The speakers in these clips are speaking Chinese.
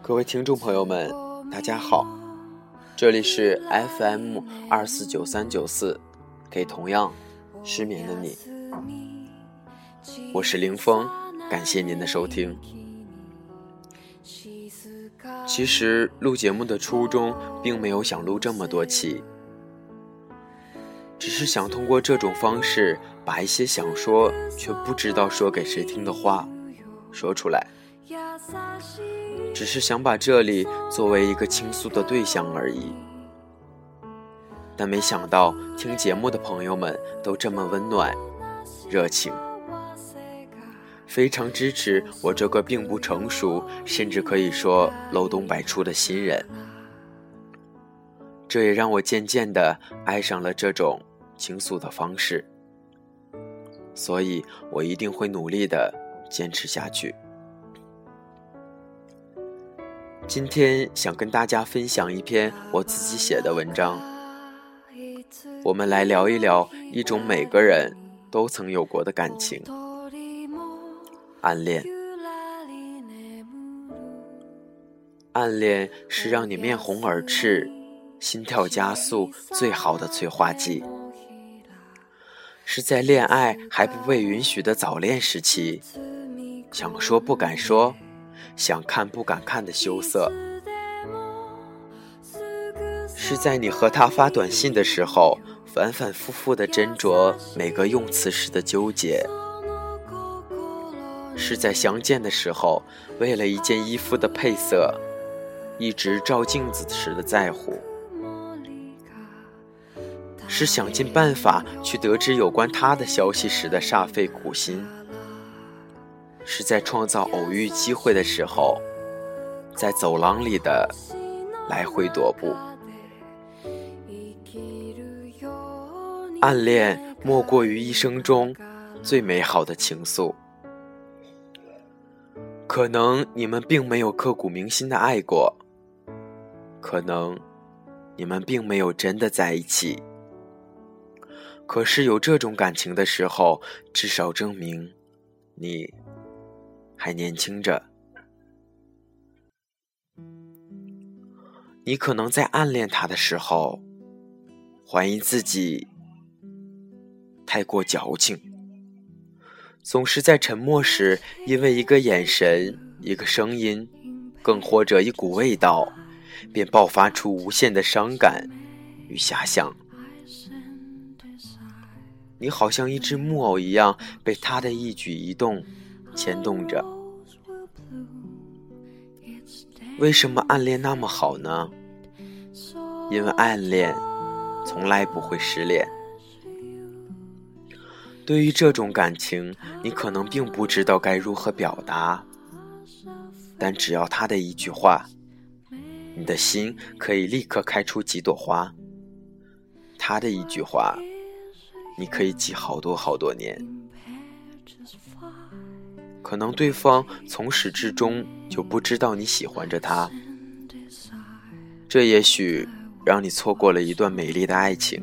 各位听众朋友们，大家好，这里是 FM 二四九三九四，给同样失眠的你，我是林峰，感谢您的收听。其实录节目的初衷，并没有想录这么多期，只是想通过这种方式，把一些想说却不知道说给谁听的话说出来。只是想把这里作为一个倾诉的对象而已。但没想到听节目的朋友们都这么温暖、热情。非常支持我这个并不成熟，甚至可以说漏洞百出的新人。这也让我渐渐的爱上了这种倾诉的方式，所以我一定会努力的坚持下去。今天想跟大家分享一篇我自己写的文章，我们来聊一聊一种每个人都曾有过的感情。暗恋，暗恋是让你面红耳赤、心跳加速最好的催化剂，是在恋爱还不被允许的早恋时期，想说不敢说，想看不敢看的羞涩，是在你和他发短信的时候，反反复复的斟酌每个用词时的纠结。是在相见的时候，为了一件衣服的配色，一直照镜子时的在乎；是想尽办法去得知有关他的消息时的煞费苦心；是在创造偶遇机会的时候，在走廊里的来回踱步。暗恋莫过于一生中最美好的情愫。可能你们并没有刻骨铭心的爱过，可能你们并没有真的在一起。可是有这种感情的时候，至少证明你还年轻着。你可能在暗恋他的时候，怀疑自己太过矫情。总是在沉默时，因为一个眼神、一个声音，更或者一股味道，便爆发出无限的伤感与遐想。你好像一只木偶一样，被他的一举一动牵动着。为什么暗恋那么好呢？因为暗恋从来不会失恋。对于这种感情，你可能并不知道该如何表达，但只要他的一句话，你的心可以立刻开出几朵花。他的一句话，你可以记好多好多年。可能对方从始至终就不知道你喜欢着他，这也许让你错过了一段美丽的爱情。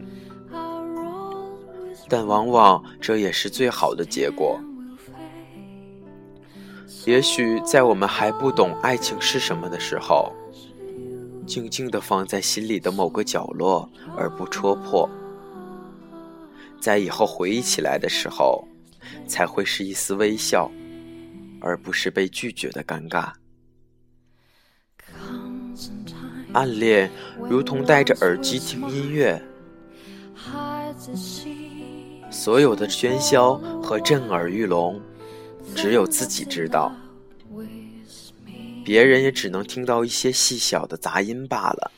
但往往这也是最好的结果。也许在我们还不懂爱情是什么的时候，静静地放在心里的某个角落而不戳破，在以后回忆起来的时候，才会是一丝微笑，而不是被拒绝的尴尬。暗恋如同戴着耳机听音乐。所有的喧嚣和震耳欲聋，只有自己知道，别人也只能听到一些细小的杂音罢了。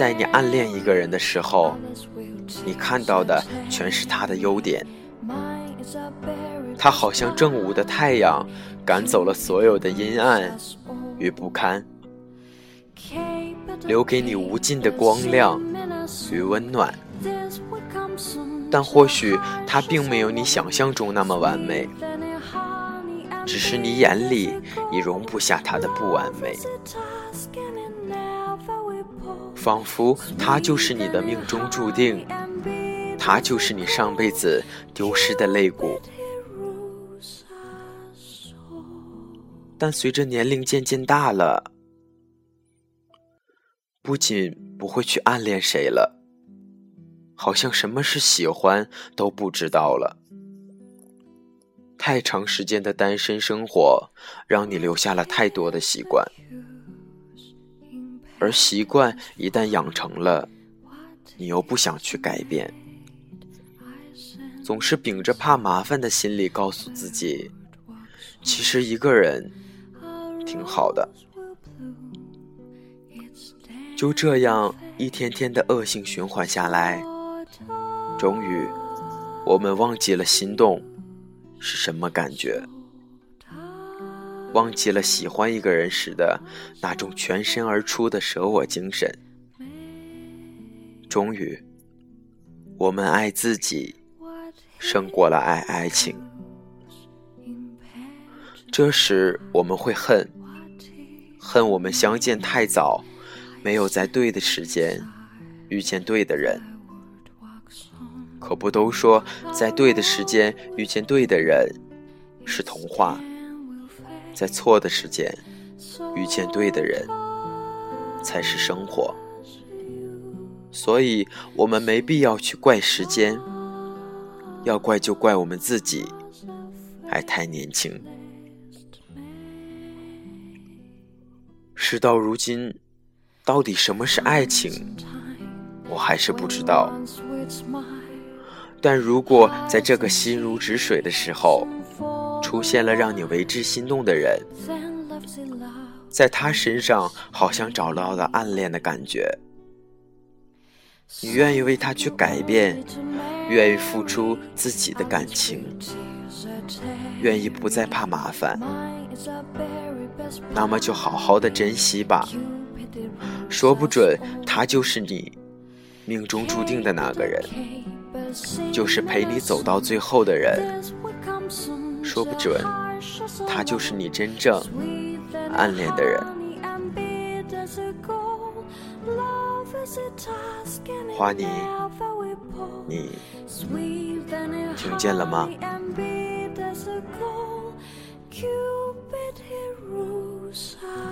在你暗恋一个人的时候，你看到的全是他的优点，他好像正午的太阳，赶走了所有的阴暗与不堪，留给你无尽的光亮与温暖。但或许他并没有你想象中那么完美，只是你眼里已容不下他的不完美，仿佛他就是你的命中注定，他就是你上辈子丢失的肋骨。但随着年龄渐渐大了，不仅不会去暗恋谁了，好像什么是喜欢都不知道了。太长时间的单身生活，让你留下了太多的习惯，而习惯一旦养成了，你又不想去改变，总是秉着怕麻烦的心理告诉自己，其实一个人。挺好的，就这样一天天的恶性循环下来，终于，我们忘记了心动是什么感觉，忘记了喜欢一个人时的那种全身而出的舍我精神，终于，我们爱自己胜过了爱爱情，这时我们会恨。恨我们相见太早，没有在对的时间遇见对的人。可不都说在对的时间遇见对的人是童话，在错的时间遇见对的人才是生活。所以，我们没必要去怪时间，要怪就怪我们自己还太年轻。事到如今，到底什么是爱情，我还是不知道。但如果在这个心如止水的时候，出现了让你为之心动的人，在他身上好像找到了暗恋的感觉，你愿意为他去改变，愿意付出自己的感情，愿意不再怕麻烦。那么就好好的珍惜吧，说不准他就是你命中注定的那个人，就是陪你走到最后的人，说不准他就是你真正暗恋的人花妮，你听见了吗 rules her.